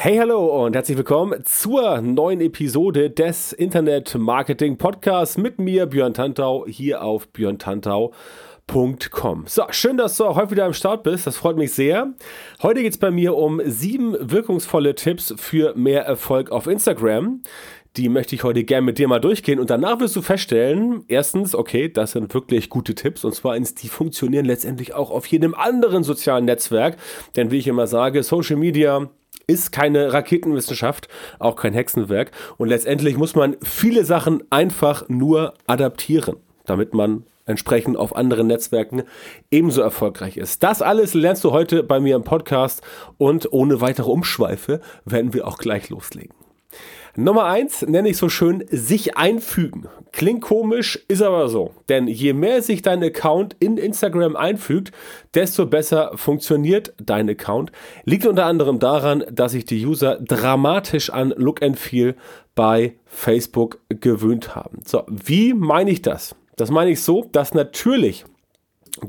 Hey, hallo und herzlich willkommen zur neuen Episode des Internet Marketing Podcasts mit mir, Björn Tantau, hier auf björntantau.com. So, schön, dass du auch heute wieder am Start bist. Das freut mich sehr. Heute geht es bei mir um sieben wirkungsvolle Tipps für mehr Erfolg auf Instagram. Die möchte ich heute gerne mit dir mal durchgehen und danach wirst du feststellen, erstens, okay, das sind wirklich gute Tipps und zwar die funktionieren letztendlich auch auf jedem anderen sozialen Netzwerk, denn wie ich immer sage, Social Media ist keine Raketenwissenschaft, auch kein Hexenwerk. Und letztendlich muss man viele Sachen einfach nur adaptieren, damit man entsprechend auf anderen Netzwerken ebenso erfolgreich ist. Das alles lernst du heute bei mir im Podcast und ohne weitere Umschweife werden wir auch gleich loslegen. Nummer eins nenne ich so schön sich einfügen. Klingt komisch, ist aber so. Denn je mehr sich dein Account in Instagram einfügt, desto besser funktioniert dein Account. Liegt unter anderem daran, dass sich die User dramatisch an Look and Feel bei Facebook gewöhnt haben. So, wie meine ich das? Das meine ich so, dass natürlich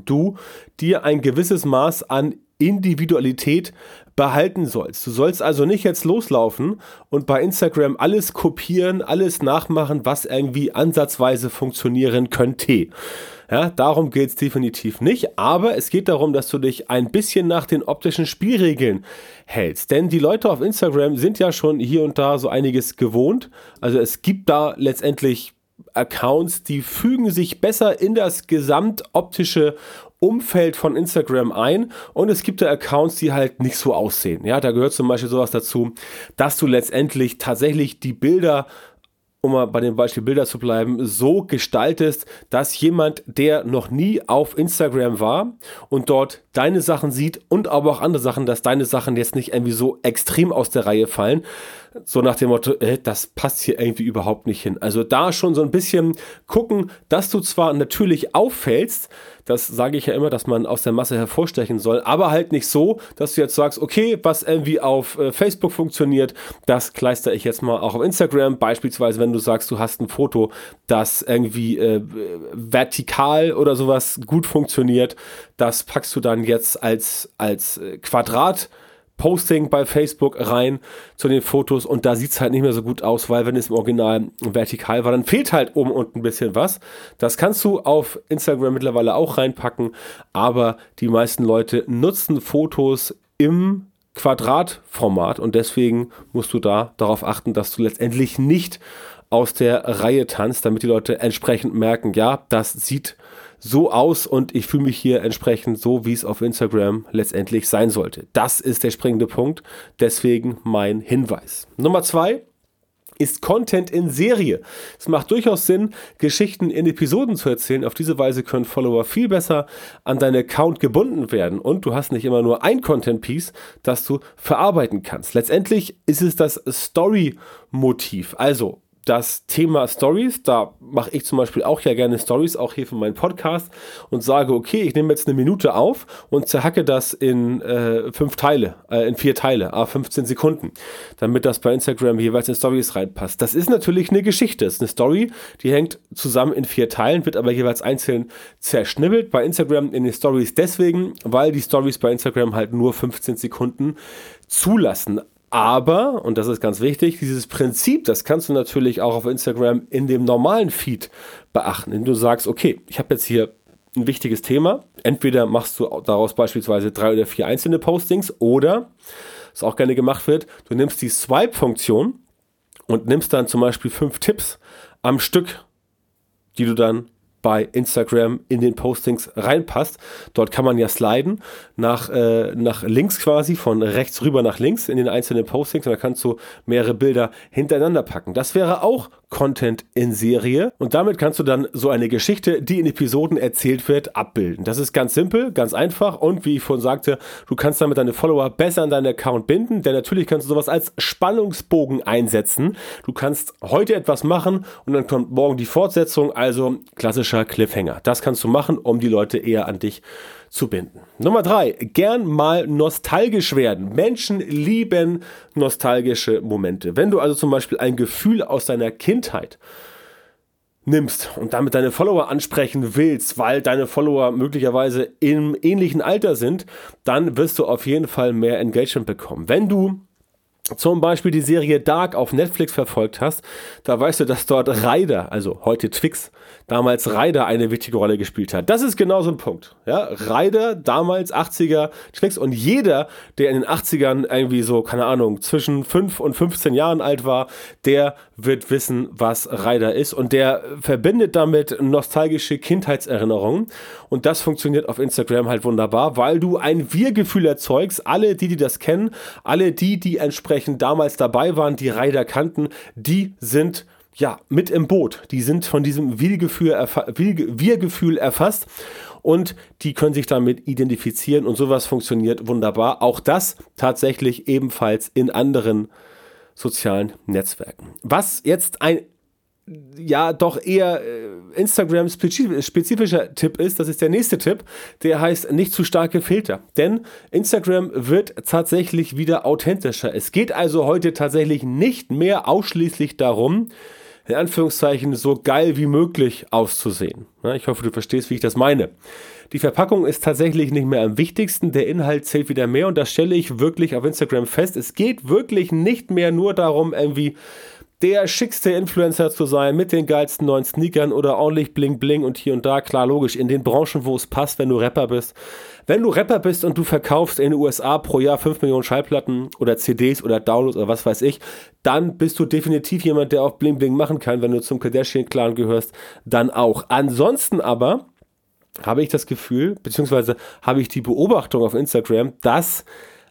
du dir ein gewisses Maß an Individualität behalten sollst. Du sollst also nicht jetzt loslaufen und bei Instagram alles kopieren, alles nachmachen, was irgendwie ansatzweise funktionieren könnte. Ja, darum geht es definitiv nicht, aber es geht darum, dass du dich ein bisschen nach den optischen Spielregeln hältst. Denn die Leute auf Instagram sind ja schon hier und da so einiges gewohnt. Also es gibt da letztendlich Accounts, die fügen sich besser in das gesamtoptische Umfeld von Instagram ein und es gibt da Accounts, die halt nicht so aussehen. Ja, da gehört zum Beispiel sowas dazu, dass du letztendlich tatsächlich die Bilder um mal bei dem Beispiel Bilder zu bleiben, so gestaltest, dass jemand, der noch nie auf Instagram war und dort deine Sachen sieht und aber auch andere Sachen, dass deine Sachen jetzt nicht irgendwie so extrem aus der Reihe fallen, so nach dem Motto, äh, das passt hier irgendwie überhaupt nicht hin. Also da schon so ein bisschen gucken, dass du zwar natürlich auffällst, das sage ich ja immer, dass man aus der Masse hervorstechen soll, aber halt nicht so, dass du jetzt sagst, okay, was irgendwie auf äh, Facebook funktioniert, das kleister ich jetzt mal auch auf Instagram. Beispielsweise, wenn du sagst, du hast ein Foto, das irgendwie äh, vertikal oder sowas gut funktioniert, das packst du dann jetzt als, als äh, Quadrat Posting bei Facebook rein zu den Fotos und da sieht es halt nicht mehr so gut aus, weil wenn es im Original vertikal war, dann fehlt halt oben und ein bisschen was. Das kannst du auf Instagram mittlerweile auch reinpacken, aber die meisten Leute nutzen Fotos im Quadratformat und deswegen musst du da darauf achten, dass du letztendlich nicht aus der Reihe tanzt, damit die Leute entsprechend merken, ja, das sieht so aus und ich fühle mich hier entsprechend so, wie es auf Instagram letztendlich sein sollte. Das ist der springende Punkt, deswegen mein Hinweis. Nummer zwei, ist Content in Serie. Es macht durchaus Sinn, Geschichten in Episoden zu erzählen. Auf diese Weise können Follower viel besser an deinen Account gebunden werden und du hast nicht immer nur ein Content-Piece, das du verarbeiten kannst. Letztendlich ist es das Story-Motiv. Also das Thema Stories, da mache ich zum Beispiel auch ja gerne Stories, auch hier für meinen Podcast und sage, okay, ich nehme jetzt eine Minute auf und zerhacke das in äh, fünf Teile, äh, in vier Teile, a 15 Sekunden, damit das bei Instagram jeweils in Stories reinpasst. Das ist natürlich eine Geschichte, das ist eine Story, die hängt zusammen in vier Teilen, wird aber jeweils einzeln zerschnibbelt bei Instagram in den Stories deswegen, weil die Stories bei Instagram halt nur 15 Sekunden zulassen. Aber, und das ist ganz wichtig, dieses Prinzip, das kannst du natürlich auch auf Instagram in dem normalen Feed beachten, indem du sagst, okay, ich habe jetzt hier ein wichtiges Thema. Entweder machst du daraus beispielsweise drei oder vier einzelne Postings oder, was auch gerne gemacht wird, du nimmst die Swipe-Funktion und nimmst dann zum Beispiel fünf Tipps am Stück, die du dann bei Instagram in den Postings reinpasst. Dort kann man ja sliden nach, äh, nach links quasi, von rechts rüber nach links in den einzelnen Postings und da kannst du mehrere Bilder hintereinander packen. Das wäre auch Content in Serie. Und damit kannst du dann so eine Geschichte, die in Episoden erzählt wird, abbilden. Das ist ganz simpel, ganz einfach und wie ich vorhin sagte, du kannst damit deine Follower besser an deinen Account binden, denn natürlich kannst du sowas als Spannungsbogen einsetzen. Du kannst heute etwas machen und dann kommt morgen die Fortsetzung, also klassischer Cliffhanger. Das kannst du machen, um die Leute eher an dich zu binden. Nummer drei, gern mal nostalgisch werden. Menschen lieben nostalgische Momente. Wenn du also zum Beispiel ein Gefühl aus deiner Kindheit nimmst und damit deine Follower ansprechen willst, weil deine Follower möglicherweise im ähnlichen Alter sind, dann wirst du auf jeden Fall mehr Engagement bekommen. Wenn du zum Beispiel die Serie Dark auf Netflix verfolgt hast, da weißt du, dass dort Ryder, also heute Twix, damals Ryder eine wichtige Rolle gespielt hat. Das ist genau so ein Punkt. Ja, Ryder, damals 80er Twix und jeder, der in den 80ern irgendwie so, keine Ahnung, zwischen 5 und 15 Jahren alt war, der wird wissen, was Ryder ist und der verbindet damit nostalgische Kindheitserinnerungen und das funktioniert auf Instagram halt wunderbar, weil du ein Wir-Gefühl erzeugst. Alle, die, die das kennen, alle die, die entsprechend damals dabei waren, die Ryder kannten, die sind ja, mit im Boot. Die sind von diesem Wir-Gefühl erfasst und die können sich damit identifizieren und sowas funktioniert wunderbar. Auch das tatsächlich ebenfalls in anderen sozialen Netzwerken. Was jetzt ein ja doch eher äh, Instagram-spezifischer Tipp ist, das ist der nächste Tipp, der heißt nicht zu starke Filter. Denn Instagram wird tatsächlich wieder authentischer. Es geht also heute tatsächlich nicht mehr ausschließlich darum, in Anführungszeichen so geil wie möglich auszusehen. Ich hoffe, du verstehst, wie ich das meine. Die Verpackung ist tatsächlich nicht mehr am wichtigsten, der Inhalt zählt wieder mehr und das stelle ich wirklich auf Instagram fest. Es geht wirklich nicht mehr nur darum, irgendwie der schickste Influencer zu sein mit den geilsten neuen Sneakern oder ordentlich bling bling und hier und da. Klar, logisch, in den Branchen, wo es passt, wenn du Rapper bist. Wenn du Rapper bist und du verkaufst in den USA pro Jahr 5 Millionen Schallplatten oder CDs oder Downloads oder was weiß ich, dann bist du definitiv jemand, der auch bling bling machen kann. Wenn du zum Kardashian-Clan gehörst, dann auch. Ansonsten aber habe ich das Gefühl, beziehungsweise habe ich die Beobachtung auf Instagram, dass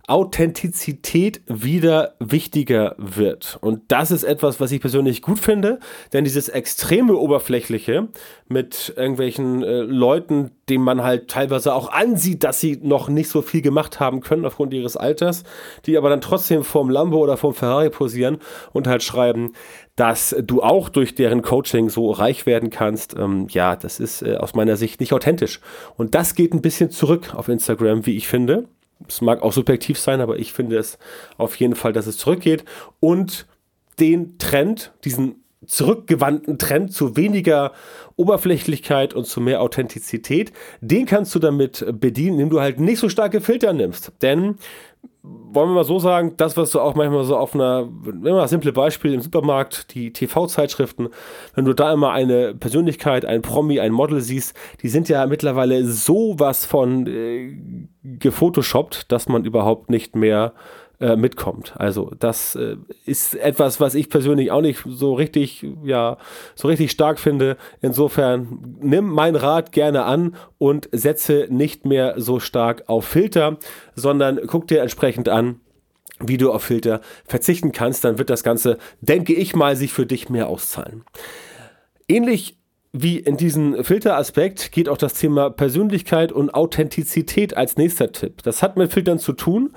Authentizität wieder wichtiger wird. Und das ist etwas, was ich persönlich gut finde, denn dieses extreme Oberflächliche mit irgendwelchen äh, Leuten, denen man halt teilweise auch ansieht, dass sie noch nicht so viel gemacht haben können aufgrund ihres Alters, die aber dann trotzdem vorm Lambo oder vorm Ferrari posieren und halt schreiben, dass du auch durch deren Coaching so reich werden kannst. Ähm, ja, das ist äh, aus meiner Sicht nicht authentisch. Und das geht ein bisschen zurück auf Instagram, wie ich finde es mag auch subjektiv sein, aber ich finde es auf jeden Fall, dass es zurückgeht und den Trend, diesen zurückgewandten Trend zu weniger Oberflächlichkeit und zu mehr Authentizität, den kannst du damit bedienen, indem du halt nicht so starke Filter nimmst. Denn wollen wir mal so sagen, das, was du auch manchmal so auf einer, wenn mal simple Beispiel im Supermarkt, die TV-Zeitschriften, wenn du da immer eine Persönlichkeit, ein Promi, ein Model siehst, die sind ja mittlerweile sowas von äh, gefotoshoppt, dass man überhaupt nicht mehr äh, mitkommt. Also das äh, ist etwas, was ich persönlich auch nicht so richtig, ja, so richtig stark finde. Insofern nimm mein Rat gerne an und setze nicht mehr so stark auf Filter, sondern guck dir entsprechend an, wie du auf Filter verzichten kannst, dann wird das Ganze, denke ich mal, sich für dich mehr auszahlen. Ähnlich wie in diesem Filteraspekt geht auch das Thema Persönlichkeit und Authentizität als nächster Tipp. Das hat mit Filtern zu tun.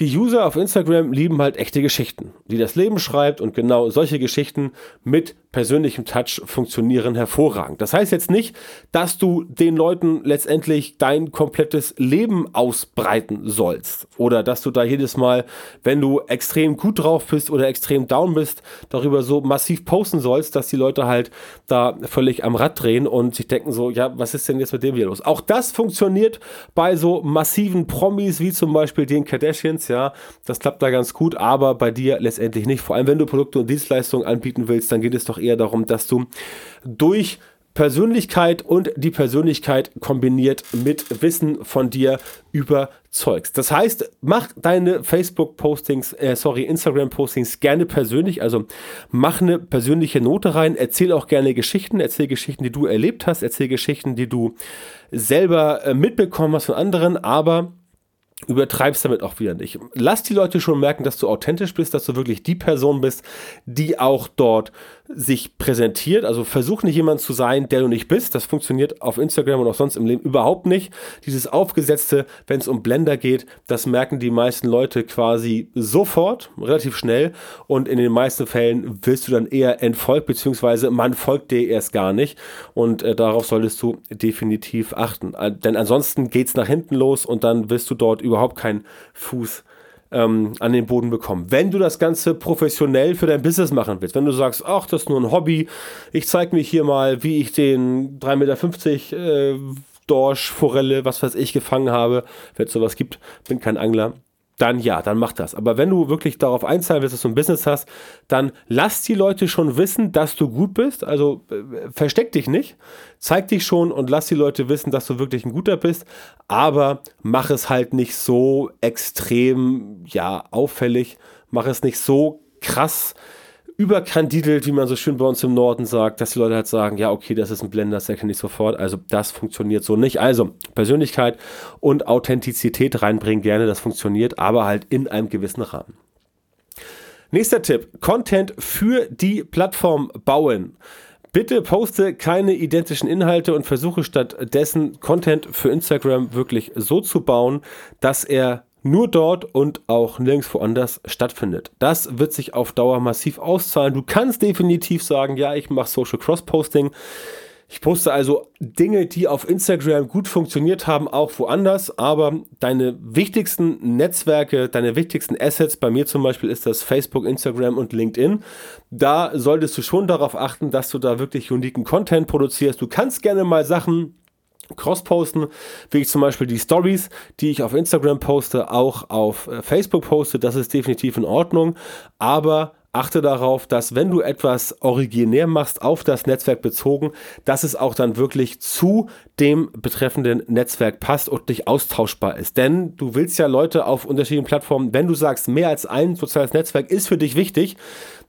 Die User auf Instagram lieben halt echte Geschichten, die das Leben schreibt und genau solche Geschichten mit persönlichem Touch funktionieren hervorragend. Das heißt jetzt nicht, dass du den Leuten letztendlich dein komplettes Leben ausbreiten sollst oder dass du da jedes Mal, wenn du extrem gut drauf bist oder extrem down bist, darüber so massiv posten sollst, dass die Leute halt da völlig am Rad drehen und sich denken so, ja, was ist denn jetzt mit dem wieder los? Auch das funktioniert bei so massiven Promis wie zum Beispiel den Kardashians, ja, das klappt da ganz gut, aber bei dir letztendlich nicht. Vor allem, wenn du Produkte und Dienstleistungen anbieten willst, dann geht es doch eher darum, dass du durch Persönlichkeit und die Persönlichkeit kombiniert mit Wissen von dir überzeugst. Das heißt, mach deine Facebook-Postings, äh, sorry, Instagram-Postings gerne persönlich. Also mach eine persönliche Note rein. Erzähl auch gerne Geschichten. Erzähl Geschichten, die du erlebt hast. Erzähl Geschichten, die du selber äh, mitbekommen hast von anderen. Aber übertreibst damit auch wieder nicht. Lass die Leute schon merken, dass du authentisch bist, dass du wirklich die Person bist, die auch dort sich präsentiert. Also versuch nicht jemand zu sein, der du nicht bist. Das funktioniert auf Instagram und auch sonst im Leben überhaupt nicht. Dieses Aufgesetzte, wenn es um Blender geht, das merken die meisten Leute quasi sofort, relativ schnell. Und in den meisten Fällen wirst du dann eher entfolgt, beziehungsweise man folgt dir erst gar nicht. Und äh, darauf solltest du definitiv achten. Äh, denn ansonsten geht es nach hinten los und dann wirst du dort überhaupt keinen Fuß ähm, an den Boden bekommen. Wenn du das Ganze professionell für dein Business machen willst, wenn du sagst, ach, das ist nur ein Hobby, ich zeige mich hier mal, wie ich den 3,50 Meter äh, Dorsch, Forelle, was weiß ich, gefangen habe, wenn es sowas gibt, bin kein Angler, dann ja, dann mach das. Aber wenn du wirklich darauf einzahlen willst, dass du ein Business hast, dann lass die Leute schon wissen, dass du gut bist. Also äh, versteck dich nicht, zeig dich schon und lass die Leute wissen, dass du wirklich ein guter bist. Aber mach es halt nicht so extrem, ja, auffällig. Mach es nicht so krass überkandidelt, wie man so schön bei uns im Norden sagt, dass die Leute halt sagen, ja, okay, das ist ein Blender, das erkenne ich sofort. Also das funktioniert so nicht. Also Persönlichkeit und Authentizität reinbringen gerne, das funktioniert, aber halt in einem gewissen Rahmen. Nächster Tipp, Content für die Plattform bauen. Bitte poste keine identischen Inhalte und versuche stattdessen Content für Instagram wirklich so zu bauen, dass er nur dort und auch nirgendwo anders stattfindet. Das wird sich auf Dauer massiv auszahlen. Du kannst definitiv sagen, ja, ich mache Social Cross-Posting. Ich poste also Dinge, die auf Instagram gut funktioniert haben, auch woanders, aber deine wichtigsten Netzwerke, deine wichtigsten Assets, bei mir zum Beispiel ist das Facebook, Instagram und LinkedIn, da solltest du schon darauf achten, dass du da wirklich uniken Content produzierst. Du kannst gerne mal Sachen Cross-Posten, wie ich zum Beispiel die Stories, die ich auf Instagram poste, auch auf äh, Facebook poste. Das ist definitiv in Ordnung. Aber achte darauf, dass wenn du etwas originär machst, auf das Netzwerk bezogen, dass es auch dann wirklich zu dem betreffenden Netzwerk passt und nicht austauschbar ist. Denn du willst ja Leute auf unterschiedlichen Plattformen, wenn du sagst, mehr als ein soziales Netzwerk ist für dich wichtig,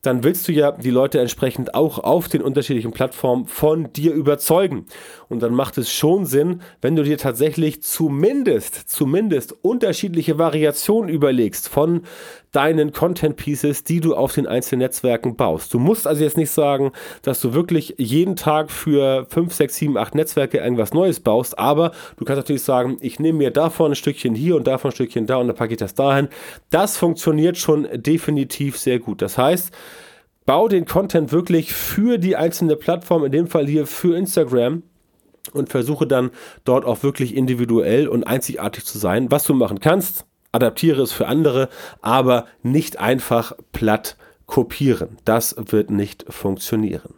dann willst du ja die Leute entsprechend auch auf den unterschiedlichen Plattformen von dir überzeugen. Und dann macht es schon Sinn, wenn du dir tatsächlich zumindest, zumindest unterschiedliche Variationen überlegst von deinen Content Pieces, die du auf den einzelnen Netzwerken baust. Du musst also jetzt nicht sagen, dass du wirklich jeden Tag für 5, 6, 7, 8 Netzwerke irgendwas Neues baust, aber du kannst natürlich sagen, ich nehme mir davon ein Stückchen hier und davon ein Stückchen da und dann packe ich das dahin. Das funktioniert schon definitiv sehr gut. Das heißt, bau den Content wirklich für die einzelne Plattform, in dem Fall hier für Instagram und versuche dann dort auch wirklich individuell und einzigartig zu sein. Was du machen kannst, adaptiere es für andere, aber nicht einfach platt kopieren. Das wird nicht funktionieren.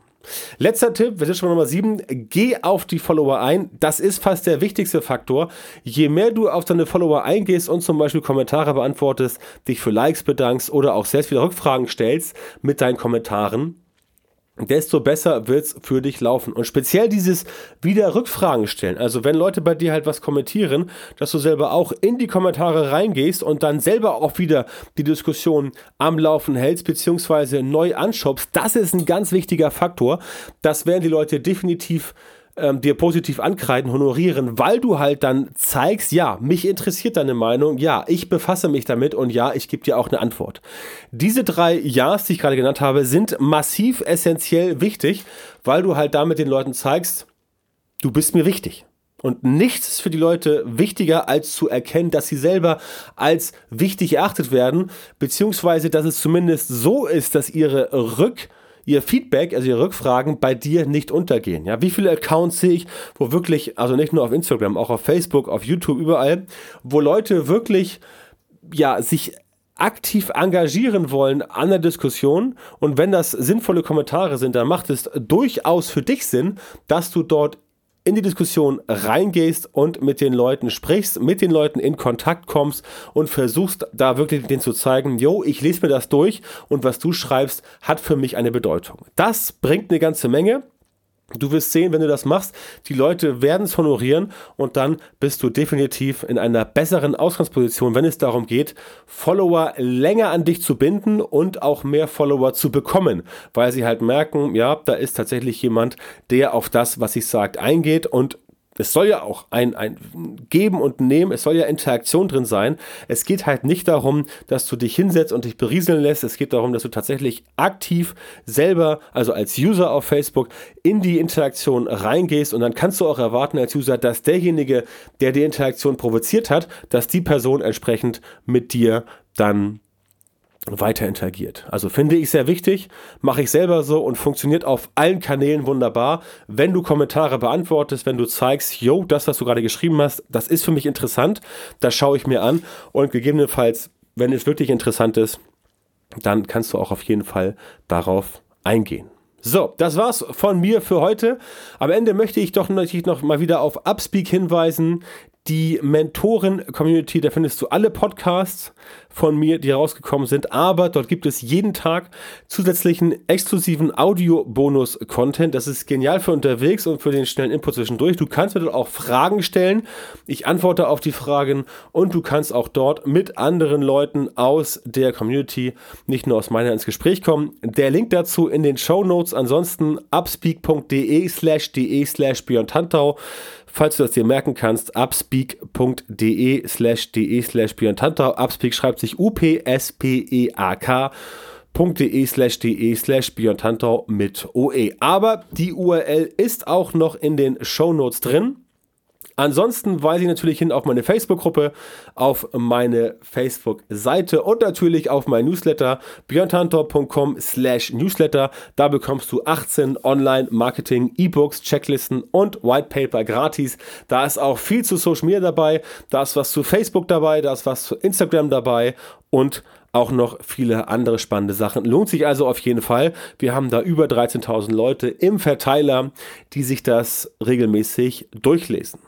Letzter Tipp, wir sind schon bei Nummer 7, geh auf die Follower ein. Das ist fast der wichtigste Faktor. Je mehr du auf deine Follower eingehst und zum Beispiel Kommentare beantwortest, dich für Likes bedankst oder auch selbst wieder Rückfragen stellst mit deinen Kommentaren, desto besser wird es für dich laufen. Und speziell dieses wieder Rückfragen stellen. Also wenn Leute bei dir halt was kommentieren, dass du selber auch in die Kommentare reingehst und dann selber auch wieder die Diskussion am Laufen hältst, beziehungsweise neu anschubst, das ist ein ganz wichtiger Faktor. Das werden die Leute definitiv ähm, dir positiv ankreiden, honorieren, weil du halt dann zeigst, ja, mich interessiert deine Meinung, ja, ich befasse mich damit und ja, ich gebe dir auch eine Antwort. Diese drei Ja's, die ich gerade genannt habe, sind massiv essentiell wichtig, weil du halt damit den Leuten zeigst, du bist mir wichtig. Und nichts ist für die Leute wichtiger, als zu erkennen, dass sie selber als wichtig erachtet werden, beziehungsweise dass es zumindest so ist, dass ihre Rück- ihr Feedback, also ihre Rückfragen bei dir nicht untergehen. Ja, wie viele Accounts sehe ich, wo wirklich, also nicht nur auf Instagram, auch auf Facebook, auf YouTube, überall, wo Leute wirklich, ja, sich aktiv engagieren wollen an der Diskussion und wenn das sinnvolle Kommentare sind, dann macht es durchaus für dich Sinn, dass du dort in die Diskussion reingehst und mit den Leuten sprichst, mit den Leuten in Kontakt kommst und versuchst da wirklich denen zu zeigen, yo, ich lese mir das durch und was du schreibst, hat für mich eine Bedeutung. Das bringt eine ganze Menge. Du wirst sehen, wenn du das machst, die Leute werden es honorieren und dann bist du definitiv in einer besseren Ausgangsposition, wenn es darum geht, Follower länger an dich zu binden und auch mehr Follower zu bekommen, weil sie halt merken, ja, da ist tatsächlich jemand, der auf das, was ich sagt, eingeht und es soll ja auch ein, ein Geben und Nehmen, es soll ja Interaktion drin sein. Es geht halt nicht darum, dass du dich hinsetzt und dich berieseln lässt. Es geht darum, dass du tatsächlich aktiv selber, also als User auf Facebook, in die Interaktion reingehst und dann kannst du auch erwarten als User, dass derjenige, der die Interaktion provoziert hat, dass die Person entsprechend mit dir dann weiter interagiert. Also finde ich sehr wichtig, mache ich selber so und funktioniert auf allen Kanälen wunderbar. Wenn du Kommentare beantwortest, wenn du zeigst, yo, das, was du gerade geschrieben hast, das ist für mich interessant, das schaue ich mir an und gegebenenfalls, wenn es wirklich interessant ist, dann kannst du auch auf jeden Fall darauf eingehen. So, das war's von mir für heute. Am Ende möchte ich doch natürlich noch mal wieder auf Upspeak hinweisen die Mentoren-Community, da findest du alle Podcasts von mir, die rausgekommen sind, aber dort gibt es jeden Tag zusätzlichen exklusiven Audio-Bonus-Content. Das ist genial für unterwegs und für den schnellen Input zwischendurch. Du kannst mir dort auch Fragen stellen. Ich antworte auf die Fragen und du kannst auch dort mit anderen Leuten aus der Community, nicht nur aus meiner, ins Gespräch kommen. Der Link dazu in den Show Notes. Ansonsten upspeak.de slash de slash Björn Tantau. Falls du das dir merken kannst, upspeak.de slash de slash Björn Tantau. Upspeak schreibt sich U-P-S-P-E-A-K de slash de slash Björn Tantau mit OE. Aber die URL ist auch noch in den Show Notes drin. Ansonsten weise ich natürlich hin auf meine Facebook-Gruppe, auf meine Facebook-Seite und natürlich auf mein Newsletter björntantor.com slash newsletter. Da bekommst du 18 Online-Marketing, E-Books, Checklisten und White Paper gratis. Da ist auch viel zu Social Media dabei, da ist was zu Facebook dabei, da ist was zu Instagram dabei und auch noch viele andere spannende Sachen. Lohnt sich also auf jeden Fall. Wir haben da über 13.000 Leute im Verteiler, die sich das regelmäßig durchlesen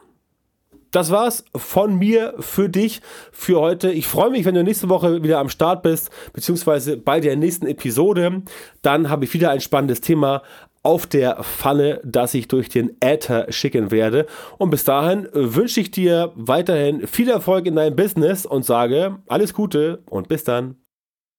das war's von mir für dich für heute. Ich freue mich, wenn du nächste Woche wieder am Start bist, beziehungsweise bei der nächsten Episode. Dann habe ich wieder ein spannendes Thema auf der Pfanne, das ich durch den Äther schicken werde. Und bis dahin wünsche ich dir weiterhin viel Erfolg in deinem Business und sage alles Gute und bis dann.